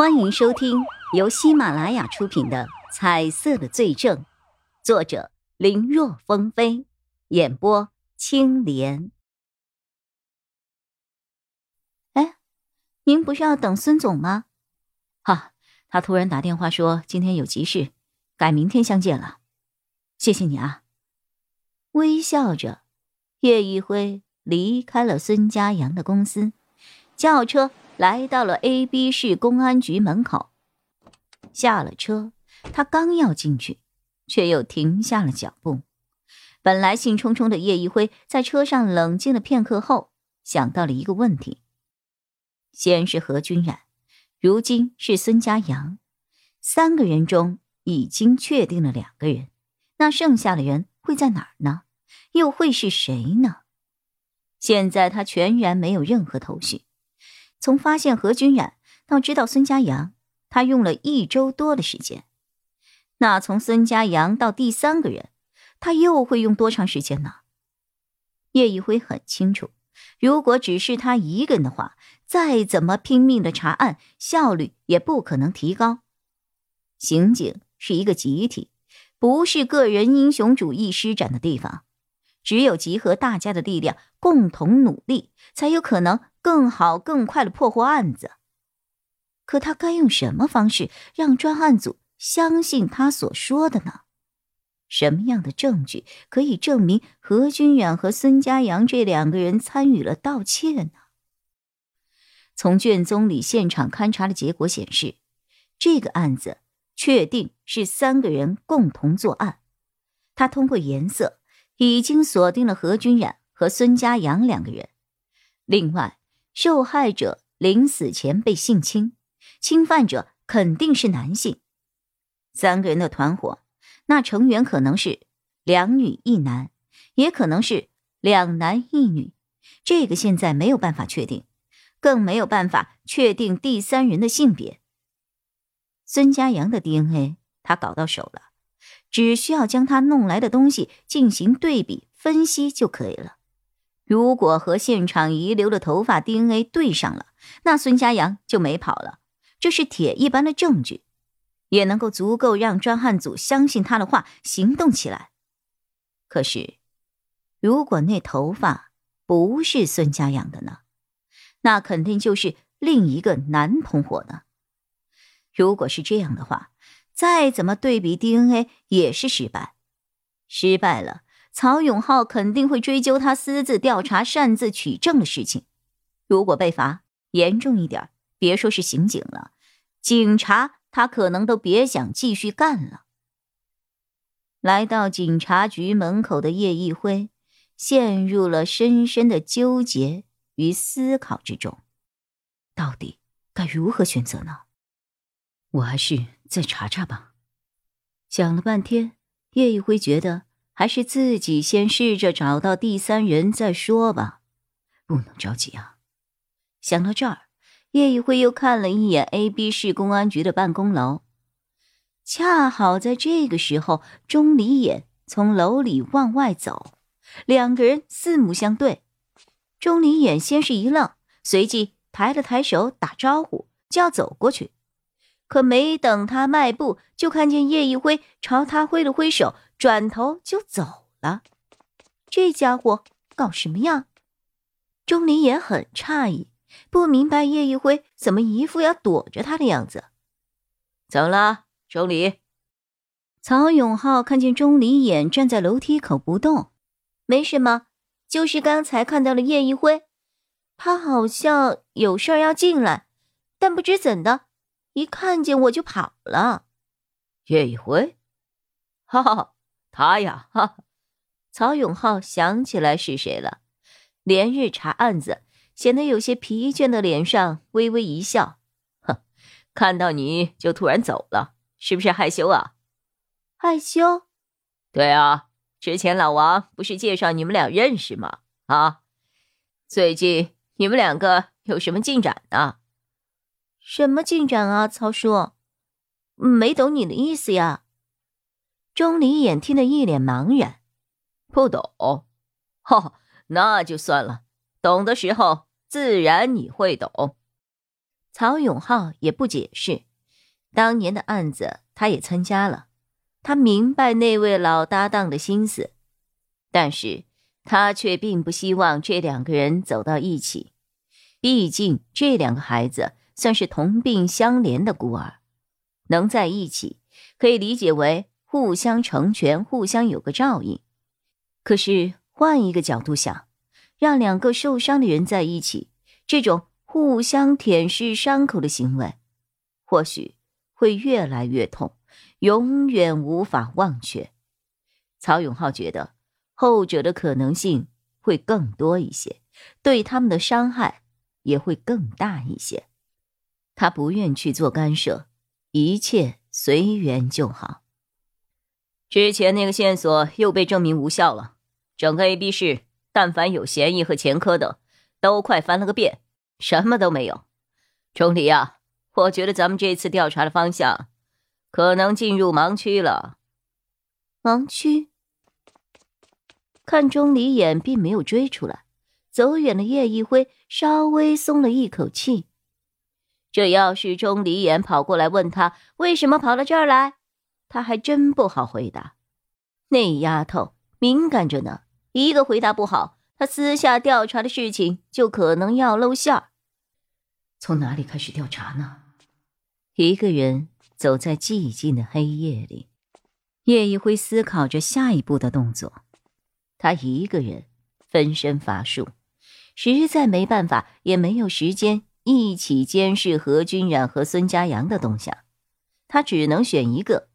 欢迎收听由喜马拉雅出品的《彩色的罪证》，作者林若风飞，演播青莲。哎，您不是要等孙总吗？哈，他突然打电话说今天有急事，改明天相见了。谢谢你啊。微笑着，叶一辉离开了孙家阳的公司，轿车。来到了 A、B 市公安局门口，下了车，他刚要进去，却又停下了脚步。本来兴冲冲的叶一辉在车上冷静了片刻后，想到了一个问题：先是何君染，如今是孙家阳，三个人中已经确定了两个人，那剩下的人会在哪儿呢？又会是谁呢？现在他全然没有任何头绪。从发现何君染到知道孙家阳，他用了一周多的时间。那从孙家阳到第三个人，他又会用多长时间呢？叶一辉很清楚，如果只是他一个人的话，再怎么拼命的查案，效率也不可能提高。刑警是一个集体，不是个人英雄主义施展的地方。只有集合大家的力量，共同努力，才有可能更好、更快的破获案子。可他该用什么方式让专案组相信他所说的呢？什么样的证据可以证明何君远和孙家阳这两个人参与了盗窃呢？从卷宗里现场勘查的结果显示，这个案子确定是三个人共同作案。他通过颜色。已经锁定了何君远和孙家阳两个人。另外，受害者临死前被性侵，侵犯者肯定是男性。三个人的团伙，那成员可能是两女一男，也可能是两男一女。这个现在没有办法确定，更没有办法确定第三人的性别。孙家阳的 DNA，他搞到手了。只需要将他弄来的东西进行对比分析就可以了。如果和现场遗留的头发 DNA 对上了，那孙家阳就没跑了。这是铁一般的证据，也能够足够让专案组相信他的话，行动起来。可是，如果那头发不是孙家阳的呢？那肯定就是另一个男同伙呢。如果是这样的话，再怎么对比 DNA 也是失败，失败了，曹永浩肯定会追究他私自调查、擅自取证的事情。如果被罚，严重一点，别说是刑警了，警察他可能都别想继续干了。来到警察局门口的叶一辉，陷入了深深的纠结与思考之中，到底该如何选择呢？我还是。再查查吧。想了半天，叶一辉觉得还是自己先试着找到第三人再说吧，不能着急啊。想到这儿，叶一辉又看了一眼 A、B 市公安局的办公楼，恰好在这个时候，钟离眼从楼里往外走，两个人四目相对。钟离眼先是一愣，随即抬了抬手打招呼，就要走过去。可没等他迈步，就看见叶一辉朝他挥了挥手，转头就走了。这家伙搞什么呀？钟离也很诧异，不明白叶一辉怎么一副要躲着他的样子。怎么了，钟离？曹永浩看见钟离眼站在楼梯口不动，没什么，就是刚才看到了叶一辉，他好像有事儿要进来，但不知怎的。一看见我就跑了，叶一辉，哈哈，他呀，哈。曹永浩想起来是谁了，连日查案子，显得有些疲倦的脸上微微一笑，哼，看到你就突然走了，是不是害羞啊？害羞？对啊，之前老王不是介绍你们俩认识吗？啊，最近你们两个有什么进展呢？什么进展啊，曹叔？没懂你的意思呀。钟离眼听得一脸茫然，不懂？哈，那就算了。懂的时候，自然你会懂。曹永浩也不解释，当年的案子他也参加了，他明白那位老搭档的心思，但是他却并不希望这两个人走到一起。毕竟这两个孩子算是同病相怜的孤儿，能在一起可以理解为互相成全，互相有个照应。可是换一个角度想，让两个受伤的人在一起，这种……互相舔舐伤口的行为，或许会越来越痛，永远无法忘却。曹永浩觉得后者的可能性会更多一些，对他们的伤害也会更大一些。他不愿去做干涉，一切随缘就好。之前那个线索又被证明无效了，整个 A、B 市，但凡有嫌疑和前科的，都快翻了个遍。什么都没有，钟离啊，我觉得咱们这次调查的方向可能进入盲区了。盲区？看钟离眼并没有追出来，走远的叶一辉稍微松了一口气。这要是钟离眼跑过来问他为什么跑到这儿来，他还真不好回答。那丫头敏感着呢，一个回答不好，他私下调查的事情就可能要露馅儿。从哪里开始调查呢？一个人走在寂静的黑夜里，叶一辉思考着下一步的动作。他一个人分身乏术，实在没办法，也没有时间一起监视何君染和孙家阳的动向。他只能选一个，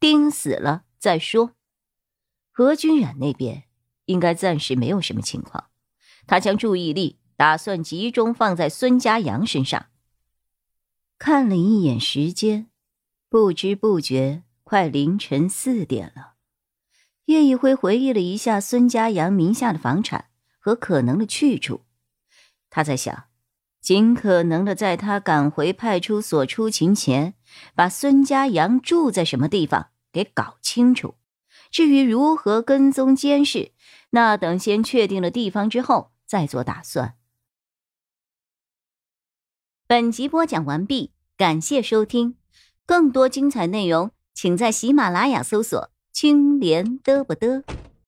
盯死了再说。何君染那边应该暂时没有什么情况，他将注意力。打算集中放在孙家阳身上。看了一眼时间，不知不觉快凌晨四点了。叶一辉回忆了一下孙家阳名下的房产和可能的去处，他在想，尽可能的在他赶回派出所出勤前，把孙家阳住在什么地方给搞清楚。至于如何跟踪监视，那等先确定了地方之后再做打算。本集播讲完毕，感谢收听，更多精彩内容，请在喜马拉雅搜索“青莲嘚不嘚”。